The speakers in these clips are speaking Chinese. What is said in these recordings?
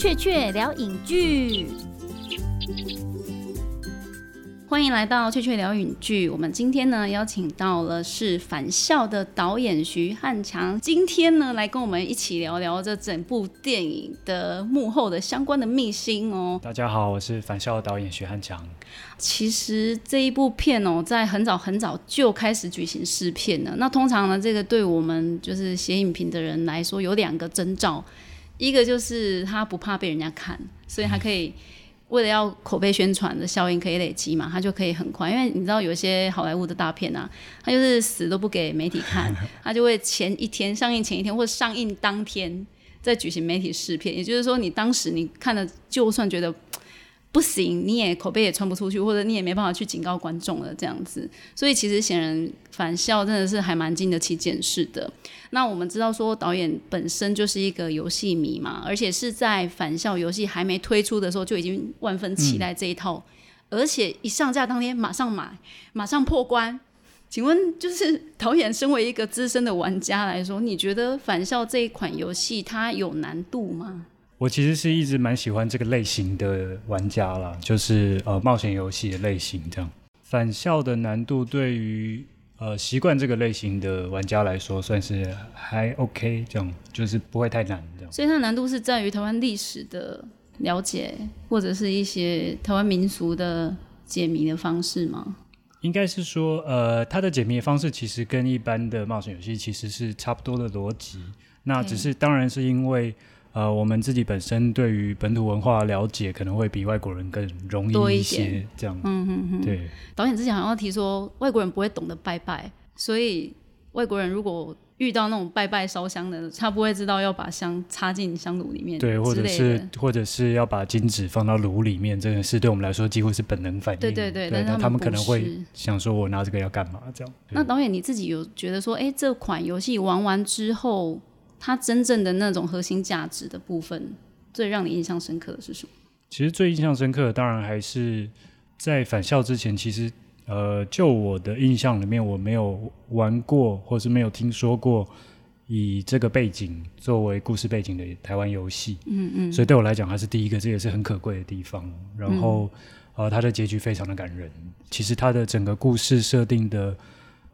雀雀聊影剧。欢迎来到雀雀聊影剧。我们今天呢邀请到了是《返校》的导演徐汉强，今天呢来跟我们一起聊聊这整部电影的幕后的相关的秘辛哦。大家好，我是《返校》的导演徐汉强。其实这一部片哦，在很早很早就开始举行试片了。那通常呢，这个对我们就是写影评的人来说，有两个征兆，一个就是他不怕被人家看，所以他可以。为了要口碑宣传的效应可以累积嘛，他就可以很快。因为你知道有些好莱坞的大片啊，他就是死都不给媒体看，他就会前一天上映前一天或者上映当天再举行媒体试片。也就是说，你当时你看了，就算觉得。不行，你也口碑也传不出去，或者你也没办法去警告观众了，这样子。所以其实显然返校真的是还蛮经得起检视的。那我们知道说导演本身就是一个游戏迷嘛，而且是在返校游戏还没推出的时候就已经万分期待这一套，而且一上架当天马上买，马上破关。请问，就是导演身为一个资深的玩家来说，你觉得返校这一款游戏它有难度吗？我其实是一直蛮喜欢这个类型的玩家啦，就是呃冒险游戏的类型这样。返校的难度对于呃习惯这个类型的玩家来说，算是还 OK 这样，就是不会太难这样。所以它难度是在于台湾历史的了解，或者是一些台湾民俗的解谜的方式吗？应该是说，呃，它的解谜方式其实跟一般的冒险游戏其实是差不多的逻辑，那只是当然是因为。呃，我们自己本身对于本土文化了解可能会比外国人更容易一些，这样。嗯嗯嗯。对。导演之前好像提说，外国人不会懂得拜拜，所以外国人如果遇到那种拜拜烧香的，他不会知道要把香插进香炉里面，对，或者是或者是要把金纸放到炉里面，这个事对我们来说几乎是本能反应。对对对。但他们可能会想说，我拿这个要干嘛？这样。那导演你自己有觉得说，哎，这款游戏玩完之后？它真正的那种核心价值的部分，最让你印象深刻的是什么？其实最印象深刻的，当然还是在返校之前。其实，呃，就我的印象里面，我没有玩过，或是没有听说过以这个背景作为故事背景的台湾游戏。嗯嗯。所以对我来讲，它是第一个，这也是很可贵的地方。然后，呃，它的结局非常的感人。其实，它的整个故事设定的。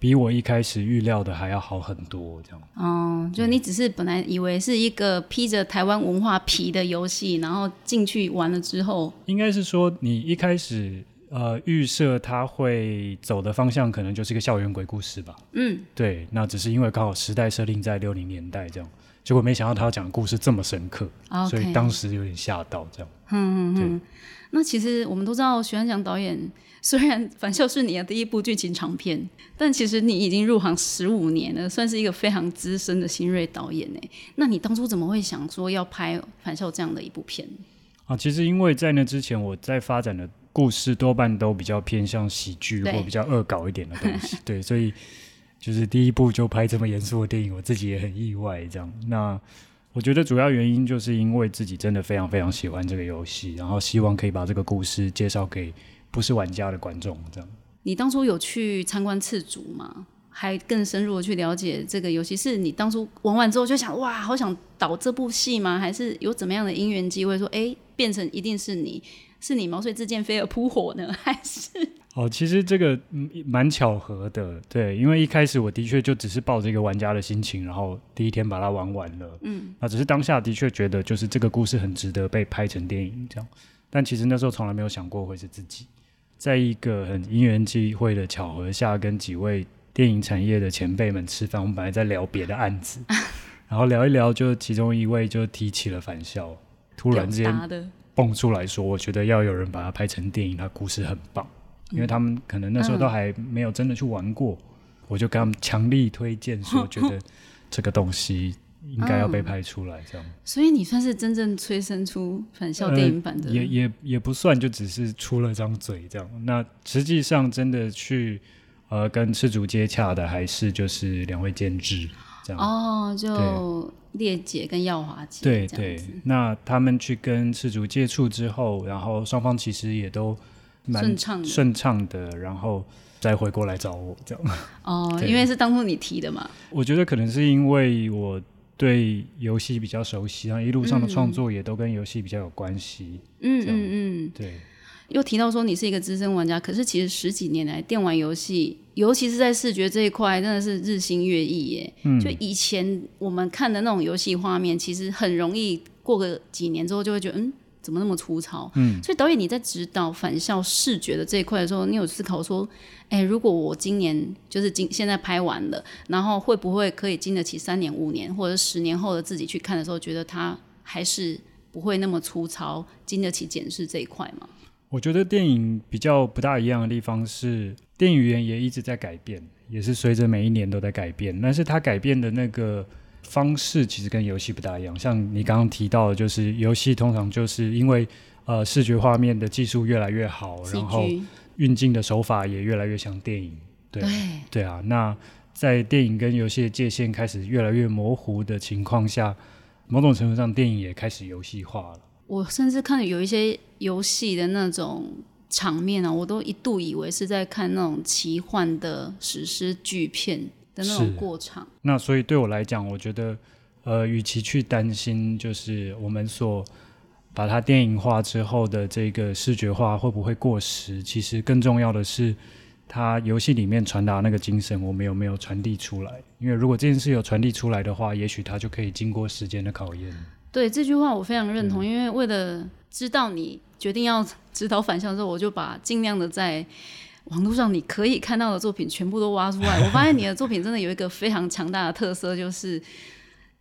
比我一开始预料的还要好很多，这样。哦，就你只是本来以为是一个披着台湾文化皮的游戏，然后进去玩了之后，应该是说你一开始呃预设它会走的方向可能就是一个校园鬼故事吧。嗯，对，那只是因为刚好时代设定在六零年代这样，结果没想到他要讲的故事这么深刻，所以当时有点吓到这样。嗯嗯嗯。那其实我们都知道徐安祥导演。虽然《返校》是你的第一部剧情长片，但其实你已经入行十五年了，算是一个非常资深的新锐导演诶。那你当初怎么会想说要拍《返校》这样的一部片？啊，其实因为在那之前，我在发展的故事多半都比较偏向喜剧或比较恶搞一点的东西，对，所以就是第一部就拍这么严肃的电影，我自己也很意外。这样，那我觉得主要原因就是因为自己真的非常非常喜欢这个游戏，然后希望可以把这个故事介绍给。不是玩家的观众这样。你当初有去参观次主吗？还更深入的去了解这个游戏？是你当初玩完之后就想哇，好想导这部戏吗？还是有怎么样的因缘机会说，哎，变成一定是你是你毛遂自荐飞蛾扑火呢？还是？哦，其实这个蛮巧合的，对，因为一开始我的确就只是抱着一个玩家的心情，然后第一天把它玩完了，嗯，那只是当下的确觉得就是这个故事很值得被拍成电影这样，但其实那时候从来没有想过会是自己。在一个很因缘际会的巧合下，跟几位电影产业的前辈们吃饭。我们本来在聊别的案子，然后聊一聊，就其中一位就提起了返校，突然之间蹦出来说：“我觉得要有人把它拍成电影，它故事很棒。”因为他们可能那时候都还没有真的去玩过，我就跟他们强力推荐说：“觉得 这个东西。”应该要被拍出来，这样。所以你算是真正催生出返校电影版的，也也也不算，就只是出了张嘴这样。那实际上真的去呃跟赤足接洽的，还是就是两位监制这样。哦，就烈姐跟耀华姐。对对。那他们去跟赤足接触之后，然后双方其实也都蛮顺畅顺畅的，然后再回过来找我这样。哦，因为是当初你提的嘛。我觉得可能是因为我。对游戏比较熟悉，然后一路上的创作也都跟游戏比较有关系。嗯嗯嗯，对，又提到说你是一个资深玩家，可是其实十几年来电玩游戏，尤其是在视觉这一块，真的是日新月异耶。嗯就以前我们看的那种游戏画面，其实很容易过个几年之后就会觉得，嗯，怎么那么粗糙？嗯，所以导演你在指导返校视觉的这一块的时候，你有思考说，哎，如果我今年就是今现在拍完了，然后会不会可以经得起三年、五年或者十年后的自己去看的时候，觉得它还是不会那么粗糙，经得起检视这一块吗？我觉得电影比较不大一样的地方是，电影语言也一直在改变，也是随着每一年都在改变。但是它改变的那个方式其实跟游戏不大一样。像你刚刚提到的，就是游戏通常就是因为呃视觉画面的技术越来越好，然后运镜的手法也越来越像电影。对对，对啊，那在电影跟游戏的界限开始越来越模糊的情况下，某种程度上电影也开始游戏化了。我甚至看有一些游戏的那种场面啊，我都一度以为是在看那种奇幻的史诗巨片的那种过场。那所以对我来讲，我觉得，呃，与其去担心就是我们所把它电影化之后的这个视觉化会不会过时，其实更重要的是，它游戏里面传达那个精神，我们有没有传递出来？因为如果这件事有传递出来的话，也许它就可以经过时间的考验。对这句话我非常认嗯同，因为为了知道你决定要指导反向之后，我就把尽量的在网络上你可以看到的作品全部都挖出来。我发现你的作品真的有一个非常强大的特色，就是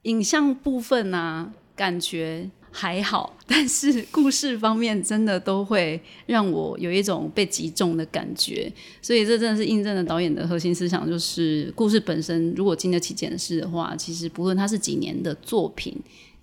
影像部分啊，感觉还好，但是故事方面真的都会让我有一种被击中的感觉。所以这真的是印证了导演的核心思想，就是故事本身如果经得起检视的话，其实不论它是几年的作品。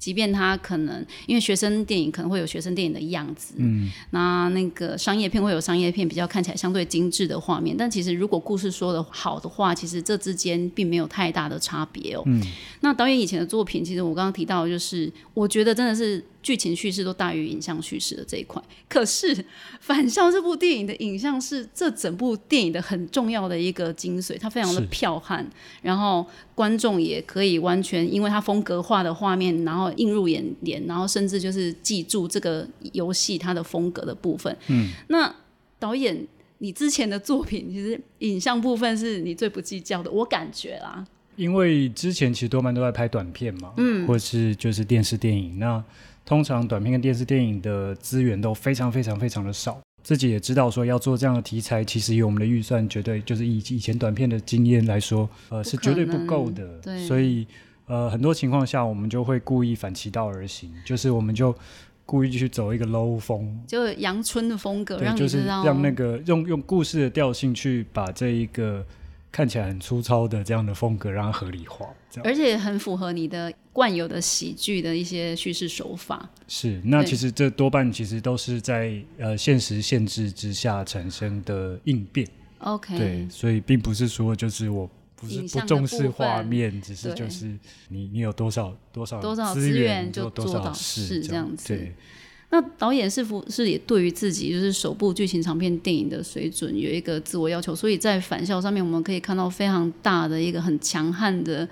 即便他可能因为学生电影可能会有学生电影的样子，嗯，那那个商业片会有商业片比较看起来相对精致的画面，但其实如果故事说的好的话，其实这之间并没有太大的差别哦。嗯，那导演以前的作品，其实我刚刚提到，就是我觉得真的是剧情叙事都大于影像叙事的这一块。可是《反校》这部电影的影像是这整部电影的很重要的一个精髓，它非常的是剽悍，然后观众也可以完全因为它风格化的画面，然后映入眼帘，然后甚至就是记住这个游戏它的风格的部分。嗯，那导演，你之前的作品其实影像部分是你最不计较的，我感觉啦。因为之前其实多半都在拍短片嘛，嗯，或是就是电视电影。那通常短片跟电视电影的资源都非常非常非常的少。自己也知道说要做这样的题材，其实以我们的预算，绝对就是以以前短片的经验来说，呃，是绝对不够的。对所以呃，很多情况下我们就会故意反其道而行，就是我们就故意去走一个 low 风，就阳春的风格，对，让就是让那个用用故事的调性去把这一个看起来很粗糙的这样的风格让它合理化。而且很符合你的惯有的喜剧的一些叙事手法。是，那其实这多半其实都是在呃现实限制之下产生的应变，OK，对，所以并不是说就是我不是不重视画面，只是就是你你有多少多少多少资资源就做多少事这样子。对，那导演是否是也对于自己就是首部剧情长片电影的水准有一个自我要求？所以在返校上面，我们可以看到非常大的一个很强悍的。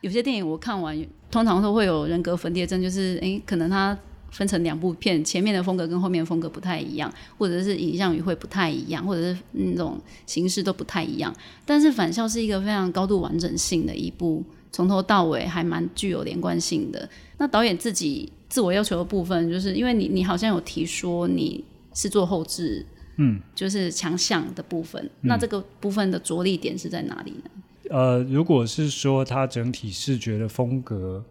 有些电影我看完，通常都会有人格分裂症，就是诶，可能它分成两部片，前面的风格跟后面的风格不太一样，或者是影像语会不太一样，或者是那种形式都不太一样。但是返校是一个非常高度完整性的一部，从头到尾还蛮具有连贯性的。那导演自己自我要求的部分，就是因为你你好像有提说你是做后置，嗯，就是强项的部分，那这个部分的着力点是在哪里呢？呃，如果是说它整体视觉的风格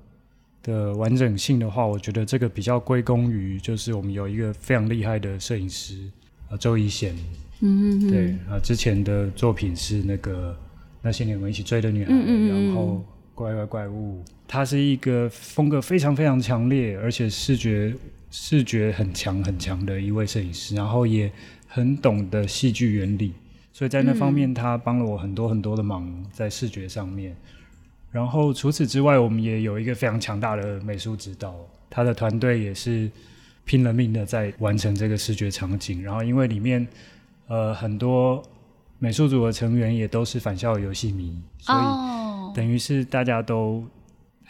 的完整性的话，我觉得这个比较归功于就是我们有一个非常厉害的摄影师呃周一贤，嗯嗯嗯，对啊，之前的作品是那个那些年我们一起追的女孩，嗯嗯嗯然后怪怪怪物，它是一个风格非常非常强烈，而且视觉视觉很强很强的一位摄影师，然后也很懂得戏剧原理，所以在那方面他帮了我很多很多的忙，在视觉上面。然后除此之外，我们也有一个非常强大的美术指导，他的团队也是拼了命的在完成这个视觉场景。然后因为里面呃很多美术组的成员也都是返校游戏迷，所以，等于是大家都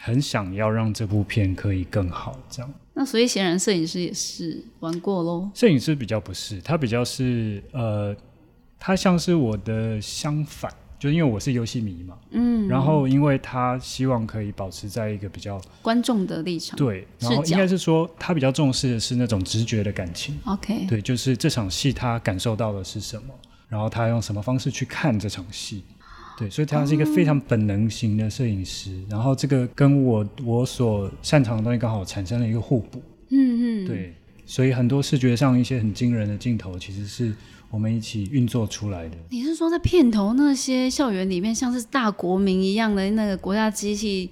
很想要让这部片可以更好，这样。那所以显然摄影师也是玩过喽。摄影师比较不是，他比较是呃，他像是我的相反，就因为我是游戏迷嘛，嗯，然后因为他希望可以保持在一个比较观众的立场，对，然后应该是说他比较重视的是那种直觉的感情。OK，对，就是这场戏他感受到的是什么，然后他用什么方式去看这场戏。对，所以他是一个非常本能型的摄影师，然后这个跟我我所擅长的东西刚好产生了一个互补。嗯嗯，对，所以很多视觉上一些很惊人的镜头，其实是我们一起运作出来的。你是说在片头那些校园里面，像是大国民一样的那个国家机器，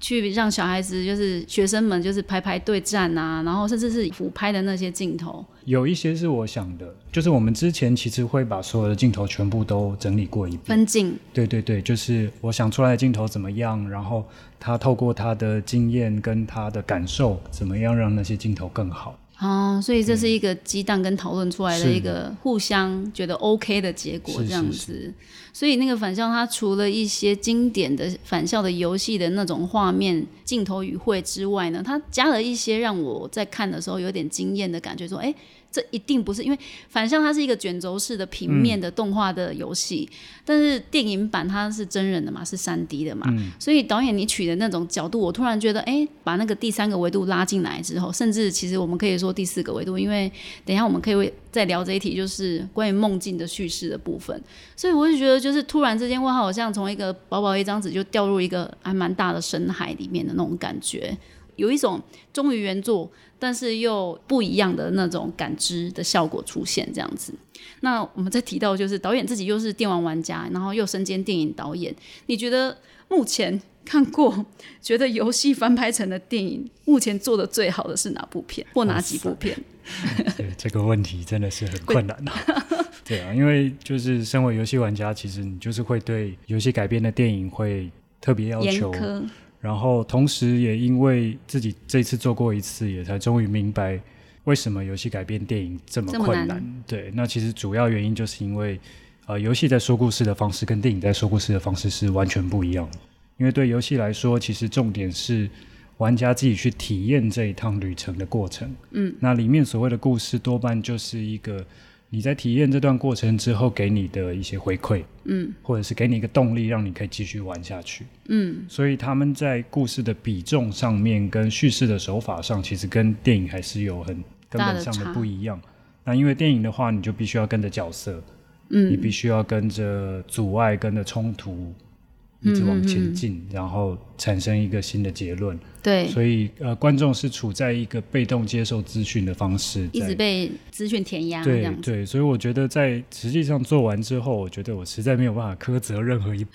去让小孩子就是学生们就是排排对战啊，然后甚至是俯拍的那些镜头，有一些是我想的，就是我们之前其实会把所有的镜头全部都整理过一遍。分镜，对对对，就是我想出来的镜头怎么样，然后他透过他的经验跟他的感受，怎么样让那些镜头更好。哦，所以这是一个激荡跟讨论出来的一个互相觉得 OK 的结果，这样是子。所以那个返校，它除了一些经典的返校的游戏的那种画面、镜头语汇之外呢，它加了一些让我在看的时候有点惊艳的感觉，说，哎。这一定不是，因为反向它是一个卷轴式的平面的动画的游戏，但是电影版它是真人的嘛，是三 D 的嘛，所以导演你取的那种角度，我突然觉得，哎，把那个第三个维度拉进来之后，甚至其实我们可以说第四个维度，因为等一下我们可以再聊这一题，就是关于梦境的叙事的部分。所以我就觉得，就是突然之间，我好像从一个薄薄一张纸就掉入一个还蛮大的深海里面的那种感觉，有一种忠于原作，但是又不一样的那种感知的效果出现，这样子。那我们再提到，就是导演自己又是电玩玩家，然后又身兼电影导演，你觉得目前看过觉得游戏翻拍成的电影，目前做的最好的是哪部片，或哪几部片？对这个问题真的是很困难啊。对啊，因为就是身为游戏玩家，其实你就是会对游戏改编的电影会特别要严求，苛，然后同时也因为自己这次做过一次，也才终于明白为什么游戏改编电影这么这么困难对，那其实主要原因就是因为呃，游戏在说故事的方式跟电影在说故事的方式是完全不一样的。因为对游戏来说，其实重点是玩家自己去体验这一趟旅程的过程。嗯，那里面所谓的故事多半就是一个你在体验这段过程之后给你的一些回馈，嗯，或者是给你一个动力，让你可以继续玩下去。嗯，所以他们在故事的比重上面跟叙事的手法上，其实跟电影还是有很根本上的不一样。那因为电影的话，你就必须要跟着角色，嗯，你必须要跟着阻碍、跟着冲突，一直往前进，然后产生一个新的结论。对，所以呃，观众是处在一个被动接受资讯的方式，一直被资讯填压这对。对，所以我觉得在实际上做完之后，我觉得我实在没有办法苛责任何一部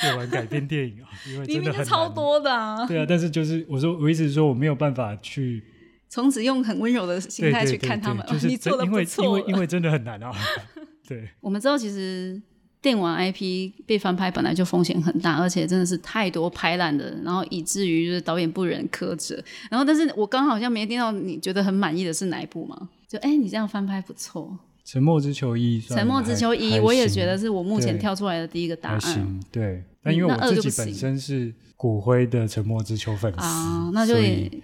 电玩 改编电影啊，因为明明就真的很。超多的啊！对啊，但是就是我说，我一直说我没有办法去从此用很温柔的心态去看他们，就是哦、你做的真因为因为因为真的很难啊。对，我们知道，其实电玩 IP 被翻拍本来就风险很大，而且真的是太多拍烂的，然后以至于就是导演不忍苛责。然后，但是我刚好像没听到你觉得很满意的是哪一部吗？就哎、你这样翻拍不错，沉默之球一《沉默之球一》我也觉得是我目前跳出来的第一个答案，对。但因为我自己本身是骨灰的沉默之丘粉丝啊，那就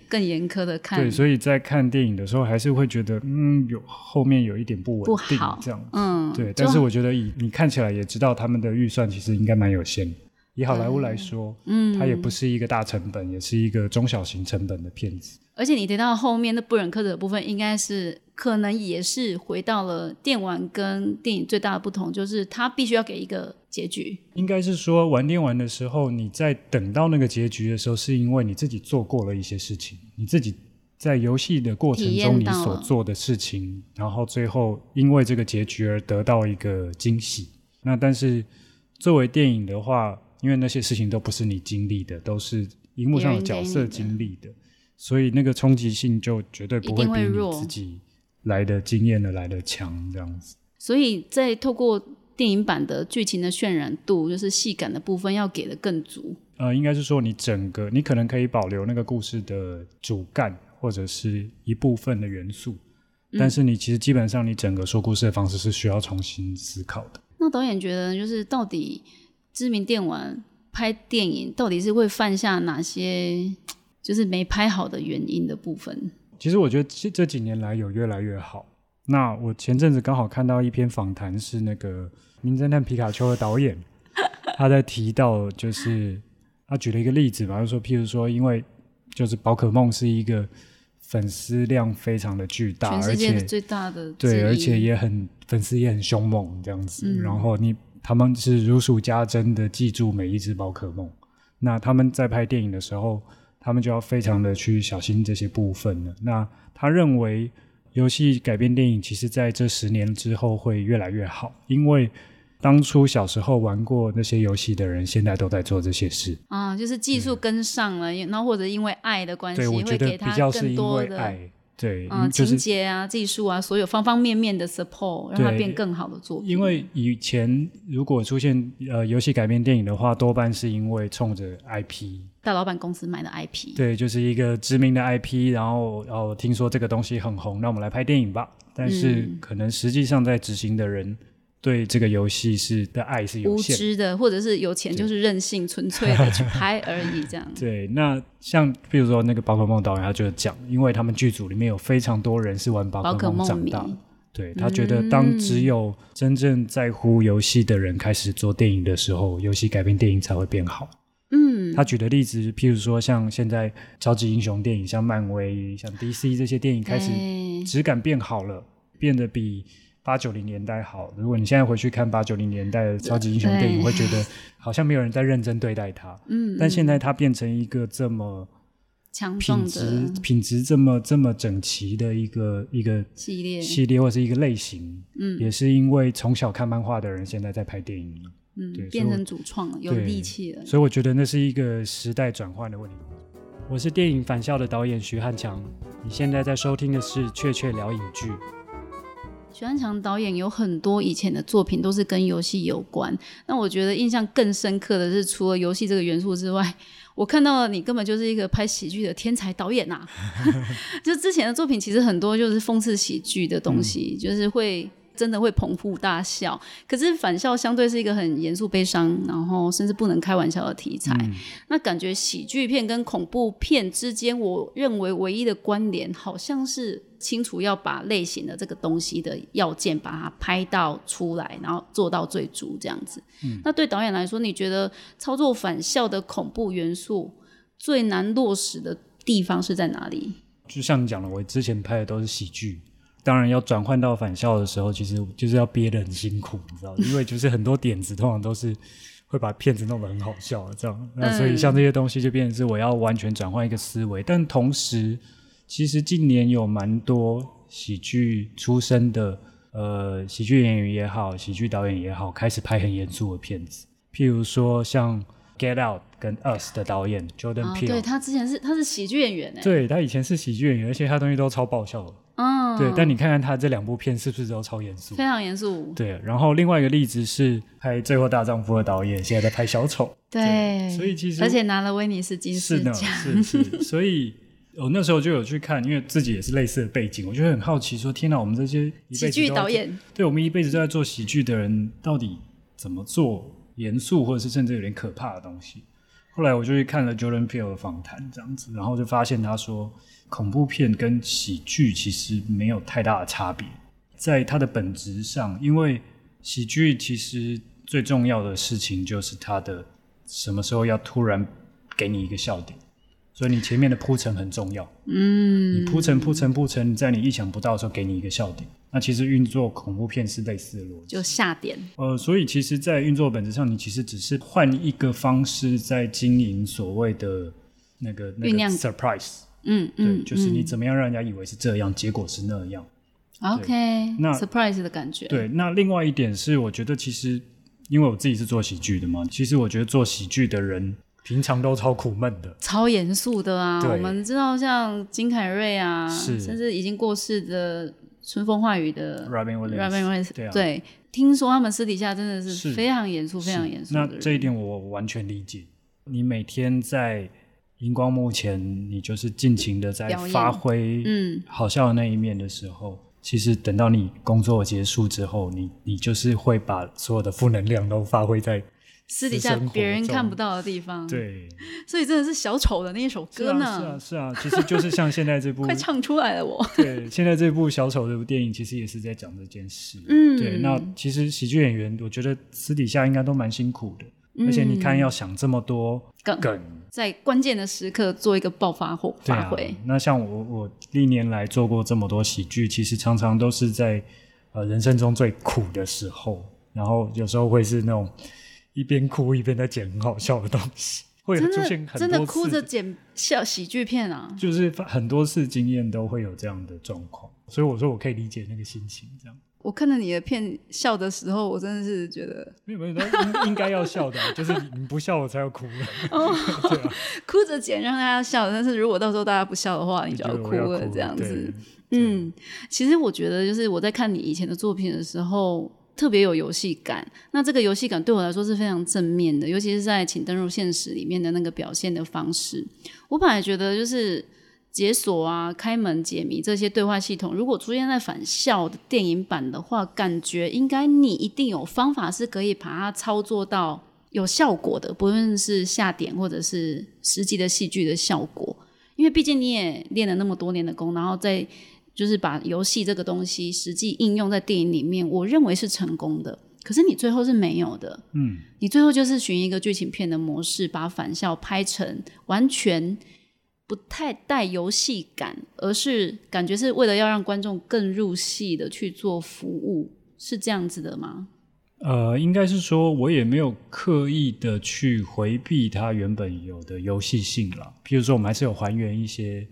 更严苛的看对，。所以在看电影的时候，还是会觉得，嗯，有后面有一点不不稳定好这样。嗯，对，但是我觉得以你看起来也知道他们的预算其实应该蛮有限。以好莱坞来说，嗯，它也不是一个大成本，也是一个中小型成本的片子。而且你提到后面那不忍苛责的部分，应该是可能也是回到了电玩跟电影最大的不同，就是它必须要给一个结局。应该是说玩电玩的时候，你在等到那个结局的时候，是因为你自己做过了一些事情，你自己在游戏的过程中你所做的事情，然后最后因为这个结局而得到一个惊喜。那但是作为电影的话，因为那些事情都不是你经历的，都是荧幕上的角色经历的，所以那个冲击性就绝对不会比弱你自己来的经验的来的强，这样子。所以在透过电影版的剧情的渲染度，就是戏感的部分要给的更足。呃，应该是说你整个，你可能可以保留那个故事的主干或者是一部分的元素，嗯但是你其实基本上你整个说故事的方式是需要重新思考的。那导演觉得，就是到底知名电玩拍电影到底是会犯下哪些就是没拍好的原因的部分？其实我觉得这这几年来有越来越好。那我前阵子刚好看到一篇访谈，是那个《名侦探皮卡丘》的导演，他在提到，就是他举了一个例子吧，就说，譬如说，因为就是宝可梦是一个粉丝量非常的巨大，而且最大的对，而且也很粉丝也很凶猛这样子。然后你他们是如数家珍的记住每一只宝可梦。那他们在拍电影的时候，他们就要非常的去小心这些部分了。那他认为。游戏改编电影，其实在这十年之后会越来越好，因为当初小时候玩过那些游戏的人，现在都在做这些事啊，就是技术跟上了，然后或者因为爱的关系，会给他更多的对，嗯，情节啊、技术啊，所有方方面面的 support，让它变更好的作品。因为以前如果出现呃游戏改编电影的话，多半是因为冲着 IP。大老板公司买的 IP，对，就是一个知名的 IP，然后哦，听说这个东西很红，那我们来拍电影吧。但是可能实际上在执行的人对这个游戏是的爱是有限，无知的，或者是有钱就是任性，纯粹的去拍而已，这样。对，那像比如说那个宝可梦导演，他就讲，因为他们剧组里面有非常多人是玩宝可梦长大，对他觉得当只有真正在乎游戏的人开始做电影的时候，游戏改编电影才会变好。嗯，他举的例子，譬如说像现在超级英雄电影，像漫威、像 DC 这些电影开始质感变好了，变得比八九零年代好。如果你现在回去看八九零年代的超级英雄电影，会觉得好像没有人在认真对待它。嗯，但现在它变成一个这么强品质、品质这么这么整齐的一个一个系列系列或是一个类型，嗯，也是因为从小看漫画的人现在在拍电影了。嗯，变成主创了，有力气了。所以我觉得那是一个时代转换的问题。我是电影《返校》的导演徐汉强，你现在在收听的是《雀雀聊影剧》。徐安强导演有很多以前的作品都是跟游戏有关。那我觉得印象更深刻的是，除了游戏这个元素之外，我看到了你根本就是一个拍喜剧的天才导演呐！就之前的作品其实很多就是讽刺喜剧的东西，就是会。真的会捧腹大笑，可是返校相对是一个很严肃、悲伤，然后甚至不能开玩笑的题材。那感觉喜剧片跟恐怖片之间，我认为唯一的关联，好像是清楚要把类型的这个东西的要件，把它拍到出来，然后做到最足这样子。那对导演来说，你觉得操作反校的恐怖元素最难落实的地方是在哪里？就像你讲的，我之前拍的都是喜剧。当然要转换到返校的时候，其实就是要憋得很辛苦，你知道因为就是很多点子通常都是会把片子弄得很好笑，这样。那所以像这些东西就变成是我要完全转换一个思维。但同时，其实近年有蛮多喜剧出身的，呃，喜剧演员也好，喜剧导演也好，开始拍很严肃的片子。譬如说像《Get Out》跟《Us》的导演 Jordan Peele，对他之前是他是喜剧演员哎，对他以前是喜剧演员，而且他东西都超爆笑的。嗯，对，但你看看他这两部片是不是都超严肃？非常严肃。对，然后另外一个例子是拍《最后大丈夫》的导演，现在在拍《小丑》。对，所以其实而且拿了威尼斯金狮奖。是是，所以我那时候就有去看，因为自己也是类似的背景，我就很好奇，说天哪，我们这些喜剧导演，对我们一辈子都在做喜剧的人，到底怎么做严肃，或者是甚至有点可怕的东西？后来我就去看了 Jordan Peele 的访谈，这样子，然后就发现他说。恐怖片跟喜剧其实没有太大的差别，在它的本质上，因为喜剧其实最重要的事情就是它的什么时候要突然给你一个笑点，所以你前面的铺陈很重要。嗯，你铺陈铺陈铺陈，在你意想不到的时候给你一个笑点。那其实运作恐怖片是类似的逻辑，就下点。呃，所以其实，在运作本质上，你其实只是换一个方式在经营所谓的那个那个 surprise。嗯嗯，对，就是你怎么样让人家以为是这样，结果是那样。OK，那 surprise 的感觉。对，那另外一点是，我觉得其实因为我自己是做喜剧的嘛，其实我觉得做喜剧的人平常都超苦闷的，超严肃的啊。我们知道像金凯瑞啊，甚至已经过世的春风化雨的 Robin Williams，对啊，对，听说他们私底下真的是非常严肃，非常严肃。那这一点我完全理解。你每天在。荧光幕前，你就是尽情的在发挥，嗯，好笑的那一面的时候，其实等到你工作结束之后，你你就是会把所有的负能量都发挥在私底下别人看不到的地方。对，所以真的是小丑的那一首歌呢。是啊，是啊，其实就是像现在这部，快唱出来了我。对，现在这部小丑这部电影其实也是在讲这件事。嗯，对。那其实喜剧演员，我觉得私底下应该都蛮辛苦的，而且你看要想这么多梗，在关键的时刻做一个爆发或发挥。那像我，我历年来做过这么多喜剧，其实常常都是在呃人生中最苦的时候，然后有时候会是那种。一边哭一边在剪很好笑的东西，会出现很多真的哭着剪笑喜剧片啊，就是很多次经验都会有这样的状况，所以我说我可以理解那个心情。这样，我看到你的片笑的时候，我真的是觉得没有没有，应应该要笑的，就是你不笑我才要哭。哦，对啊，哭着剪让大家笑，但是如果到时候大家不笑的话，你就要哭了这样子。嗯，其实我觉得就是我在看你以前的作品的时候。特别有游戏感，那这个游戏感对我来说是非常正面的，尤其是在请登入现实里面的那个表现的方式。我本来觉得就是解锁啊、开门解谜这些对话系统，如果出现在返校的电影版的话，感觉应该你一定有方法是可以把它操作到有效果的，不论是下点或者是实际的戏剧的效果。因为毕竟你也练了那么多年的功，然后在。就是把游戏这个东西实际应用在电影里面，我认为是成功的。可是你最后是没有的，嗯，你最后就是寻一个剧情片的模式，把返校拍成完全不太带游戏感，而是感觉是为了要让观众更入戏的去做服务，是这样子的吗？呃，应该是说，我也没有刻意的去回避它原本有的游戏性了。譬如说，我们还是有还原一些。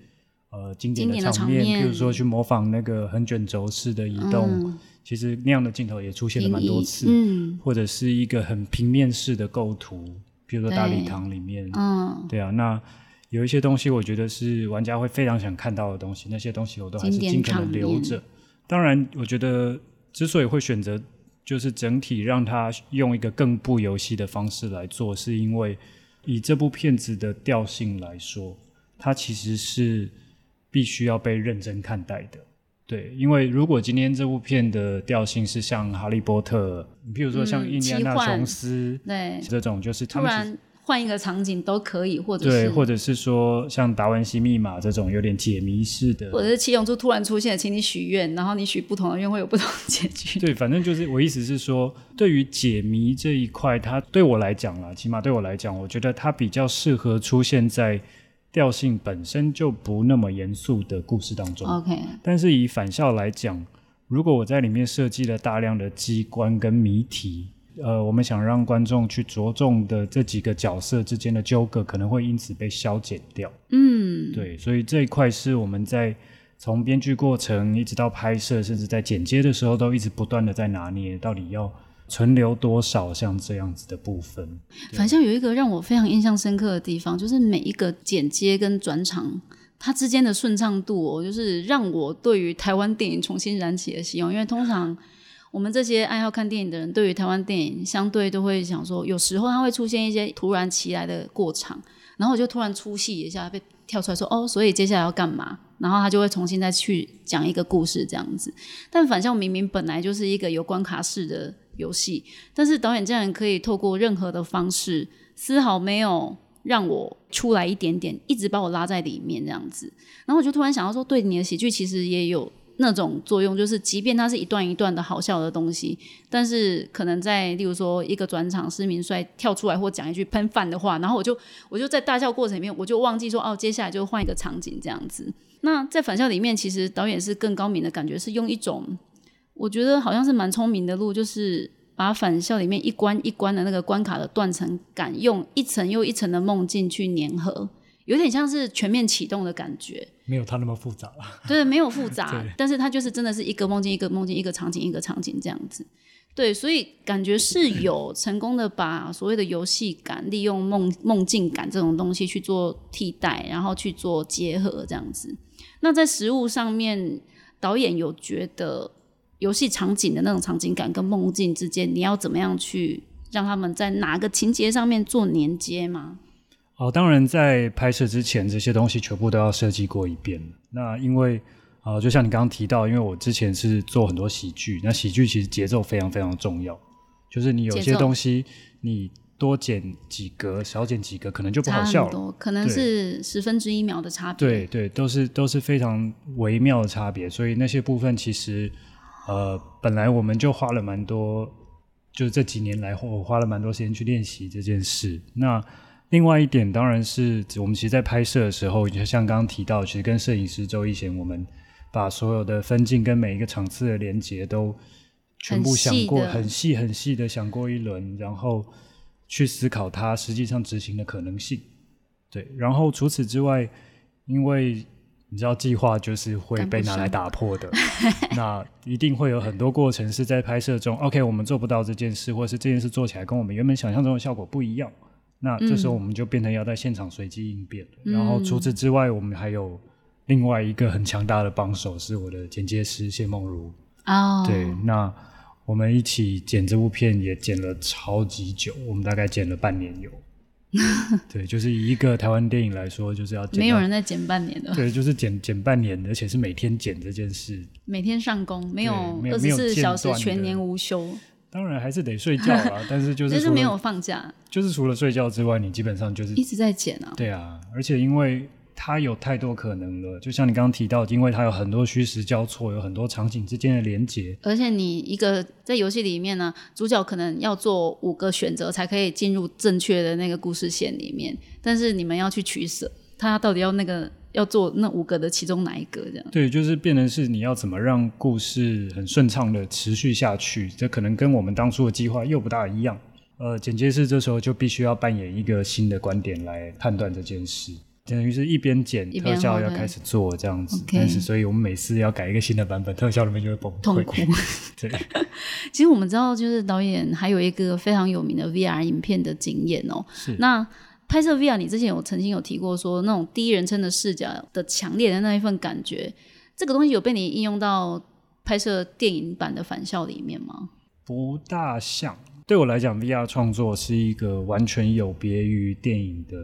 呃，经典的场面，比如说去模仿那个横卷轴式的移动，其实那样的镜头也出现了蛮多次。嗯，或者是一个很平面式的构图，比如说大礼堂里面，嗯，对啊，那有一些东西，我觉得是玩家会非常想看到的东西，那些东西我都还是尽可能留着。当然，我觉得之所以会选择就是整体让它用一个更不游戏的方式来做，是因为以这部片子的调性来说，它其实是。必须要被认真看待的，对，因为如果今天这部片的调性是像《哈利波特》，你譬如说像《印第安纳琼斯》对这种，就是突然换一个场景都可以，或者对，或者是说像《达文西密码》这种有点解谜式的，或者是七龙珠突然出现，请你许愿，然后你许不同的愿会有不同的结局。对，反正就是我意思是说，对于解谜这一块，它对我来讲啦，起码对我来讲，我觉得它比较适合出现在。调性本身就不那么严肃的故事当中，OK。但是以返校来讲，如果我在里面设计了大量的机关跟谜题，呃，我们想让观众去着重的这几个角色之间的纠葛，可能会因此被消减掉。嗯，对，所以这一块是我们在从编剧过程一直到拍摄，甚至在剪接的时候，都一直不断的在拿捏，到底要。存留多少像这样子的部分？反正有一个让我非常印象深刻的地方，就是每一个剪接跟转场，它之间的顺畅度，就是让我对于台湾电影重新燃起了希望。因为通常我们这些爱好看电影的人，对于台湾电影相对都会想说，有时候它会出现一些突然起来的过场，然后我就突然出戏一下，被跳出来说哦，所以接下来要干嘛？然后他就会重新再去讲一个故事这样子。但反向明明本来就是一个有关卡式的。游戏，但是导演竟然可以透过任何的方式，丝毫没有让我出来一点点，一直把我拉在里面这样子。然后我就突然想到说，对你的喜剧其实也有那种作用，就是即便它是一段一段的好笑的东西，但是可能在例如说一个转场，施明帅跳出来或讲一句喷饭的话，然后我就我就在大笑过程里面，我就忘记说哦，接下来就换一个场景这样子。那在反校里面，其实导演是更高明的感觉，是用一种。我觉得好像是蛮聪明的路，就是把返校里面一关一关的那个关卡的断层感，用一层又一层的梦境去粘合，有点像是全面启动的感觉。没有它那么复杂了。对，没有复杂，但是它就是真的是一个梦境一个梦境一个场景一个场景这样子。对，所以感觉是有 成功的把所谓的游戏感利用梦梦境感这种东西去做替代，然后去做结合这样子。那在实物上面，导演有觉得。游戏场景的那种场景感跟梦境之间，你要怎么样去让他们在哪个情节上面做连接吗？哦，当然，在拍摄之前，这些东西全部都要设计过一遍。那因为啊，就像你刚刚提到，因为我之前是做很多喜剧，那喜剧其实节奏非常非常重要，就是你有些东西你多剪几格、少剪几格，可能就不好笑了。很多，可能是十分之一秒的差别。对对，都是都是非常微妙的差别，所以那些部分其实，呃，本来我们就花了蛮多，就是这几年来我花了蛮多时间去练习这件事。那另外一点当然是我们其实，在拍摄的时候，就像刚刚提到，其实跟摄影师周一贤，我们把所有的分镜跟每一个场次的连接都全部想过，很细的很细很细的想过一轮，然后去思考它实际上执行的可能性。对，然后除此之外，因为你知道计划就是会被拿来打破的，那一定会有很多过程是在拍摄中，OK，我们做不到这件事，或是这件事做起来跟我们原本想象中的效果不一样，那这时候我们就变成要在现场随机应变了。然后除此之外，我们还有另外一个很强大的帮手，是我的剪接师谢梦如。哦，对，那我们一起剪这部片也剪了超级久，我们大概剪了半年有。对，就是以一个台湾电影来说，就是要没有人在剪半年的，对，就是剪剪半年，而且是每天剪这件事，每天上工，没有二十四小时全年无休，当然还是得睡觉啊。但是就是 就是没有放假，就是除了睡觉之外，你基本上就是一直在剪啊。对啊，而且因为它有太多可能了，就像你刚刚提到，因为它有很多虚实交错，有很多场景之间的连接，而且你一个在游戏里面呢，主角可能要做五个选择才可以进入正确的那个故事线里面，但是你们要去取舍，他到底要那个要做那五个的其中哪一个这样？对，就是变成是你要怎么让故事很顺畅的持续下去，这可能跟我们当初的计划又不大一样。呃，剪接师这时候就必须要扮演一个新的观点来判断这件事，等于是一边剪特效要开始做这样子，但是所以我们每次要改一个新的版本，特效里面就会崩溃。痛苦。对，其实我们知道，就是导演还有一个非常有名的 VR 影片的经验哦。是那拍摄 VR，你之前有曾经有提过说，那种第一人称的视角的强烈的那一份感觉，这个东西有被你应用到拍摄电影版的《返校》里面吗？不大像。对我来讲，VR 创作是一个完全有别于电影的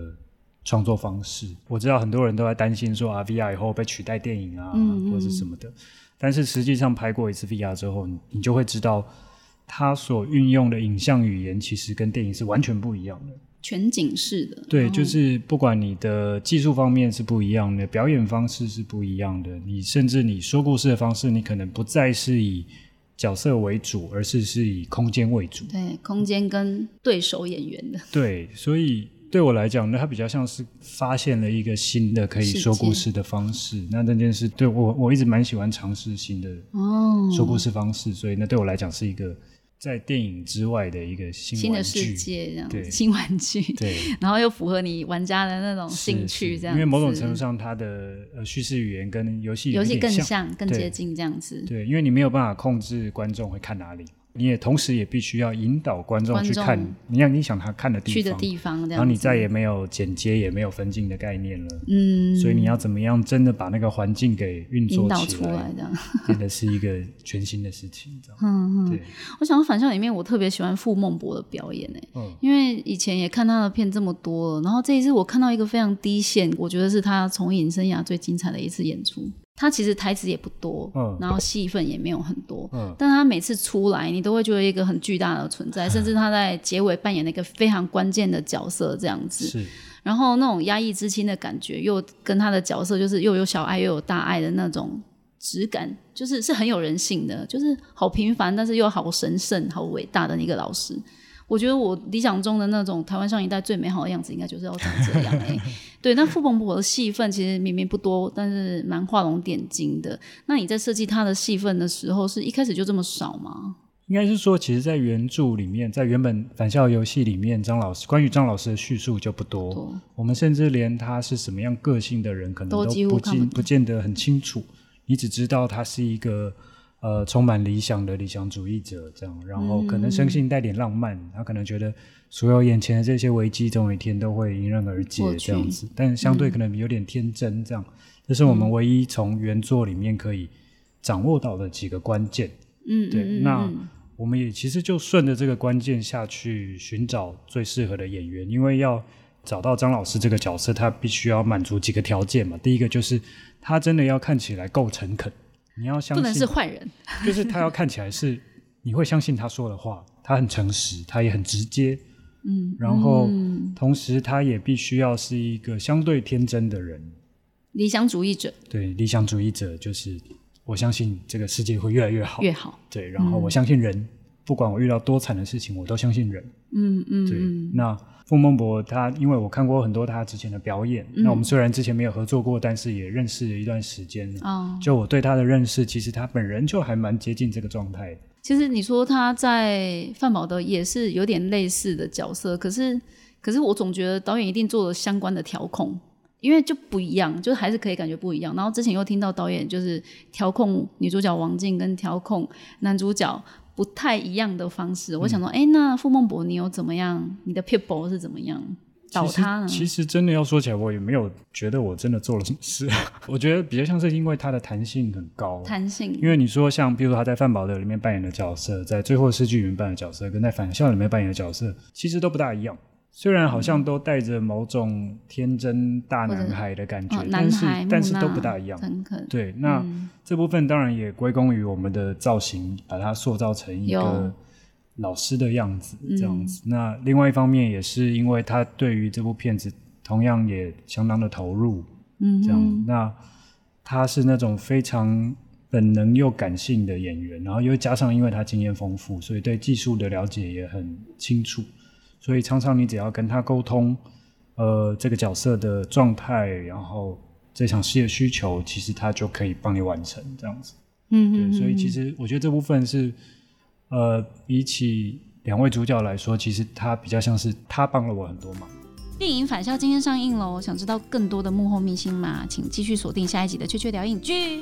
创作方式。我知道很多人都在担心说啊，VR 以后被取代电影啊，嗯嗯或者是什么的。但是实际上拍过一次 VR 之后，你你就会知道，它所运用的影像语言其实跟电影是完全不一样的。全景式的，对，就是不管你的技术方面是不一样的，表演方式是不一样的，你甚至你说故事的方式，你可能不再是以角色为主，而是是以空间为主。对空间跟对手演员的，对，所以对我来讲呢，它比较像是发现了一个新的可以说故事的方式。那这件事对我我一直蛮喜欢尝试新的哦，说故事方式，所以那对我来讲是一个在电影之外的一个新新的。世界这样新玩具，对，然后又符合你玩家的那种兴趣，这样子，是因为某种程度上，它的呃叙事语言跟游戏有游戏更像。更接近这样子。对，因为你没有办法控制观众会看哪里，你也同时也必须要引导观众去看你要你想他看的地方，去的地方，然后你。再也没有剪接，也没有分镜的概念了。嗯，所以你要怎么样真的把那个环境给运作出来这样。真的是一个全新的事情，这样。嗯嗯，对，我想到《返校》里面，我特别喜欢傅孟博的表演诶、嗯因为以前也看他的片这么多了，然后这一次我看到一个非常低线，我觉得是他从影生涯最精彩的一次演出。他其实台词也不多，嗯然后戏份也没有很多，嗯但他每次出来，你都会觉得一个很巨大的存在，甚至他在结尾扮演了一个非常关键的角色，这样子。是，然后那种压抑之心的感觉，又跟他的角色就是又有小爱又有大爱的那种质感，就是是很有人性的，就是好平凡，但是又好神圣、好伟大的一个老师。我觉得我理想中的那种台湾上一代最美好的样子，应该就是要长这样哎、对，那傅鹏博的戏份其实明明不多，但是蛮画龙点睛的。那你在设计他的戏份的时候，是一开始就这么少吗？应该是说，其实，在原著里面，在原本返校游戏里面，张老师关于张老师的叙述就不多。我们甚至连他是什么样个性的人，可能都不看不懂尽不见得很清楚。你只知道他是一个呃充满理想的理想主义者，这样，然后可能生性带点浪漫，他可能觉得所有眼前的这些危机，总有一天都会迎刃而解这样子。但相对可能有点天真，这样，这是我们唯一从原作里面可以掌握到的几个关键。嗯，对，那嗯我们也其实就顺着这个关键下去寻找最适合的演员，因为要找到张老师这个角色，他必须要满足几个条件嘛。第一个就是他真的要看起来够诚恳，你要相信不能是，坏人，就是他要看起来是你会相信他说的话，他很诚实，他也很直接。嗯，然后同时他也必须要是一个相对天真的人，理想主义者。对，理想主义者就是我相信这个世界会越来越好，越好。对，然后我相信人，不管我遇到多惨的事情，我都相信人。嗯嗯，对。那付孟博他，因为我看过很多他之前的表演，那我们虽然之前没有合作过，但是也认识了一段时间了。哦，就我对他的认识，其实他本人就还蛮接近这个状态。其实你说他在范宝德也是有点类似的角色，可是可是我总觉得导演一定做了相关的调控，因为就不一样，就还是可以感觉不一样。然后之前又听到导演就是调控女主角王静跟调控男主角不太一样的方式，我想说，哎，那傅孟博你有怎么样？你的 people 是怎么样？倒他呢？其实真的要说起来，我也没有觉得我真的做了什么事。我觉得比较像是因为他的弹性很高，弹性。因为你说像，比如说他在《范宝德》里面扮演的角色，在《最后诗句》里面扮演的角色，跟在《反校》里面扮演的角色，其实都不大一样。虽然好像都带着某种天真大男孩的感觉，但是但是都不大一样。对，那这部分当然也归功于我们的造型，把它塑造成一个。老师的样子这样子，那另外一方面也是因为他对于这部片子同样也相当的投入，嗯，这样，那他是那种非常本能又感性的演员，然后又加上因为他经验丰富，所以对技术的了解也很清楚，所以常常你只要跟他沟通，呃，这个角色的状态，然后这场戏的需求，其实他就可以帮你完成这样子，嗯，对，所以其实我觉得这部分是。呃，比起两位主角来说，其实他比较像是他帮了我很多忙。电影《返校》今天上映喽，想知道更多的幕后秘辛吗？请继续锁定下一集的《雀雀聊影剧》。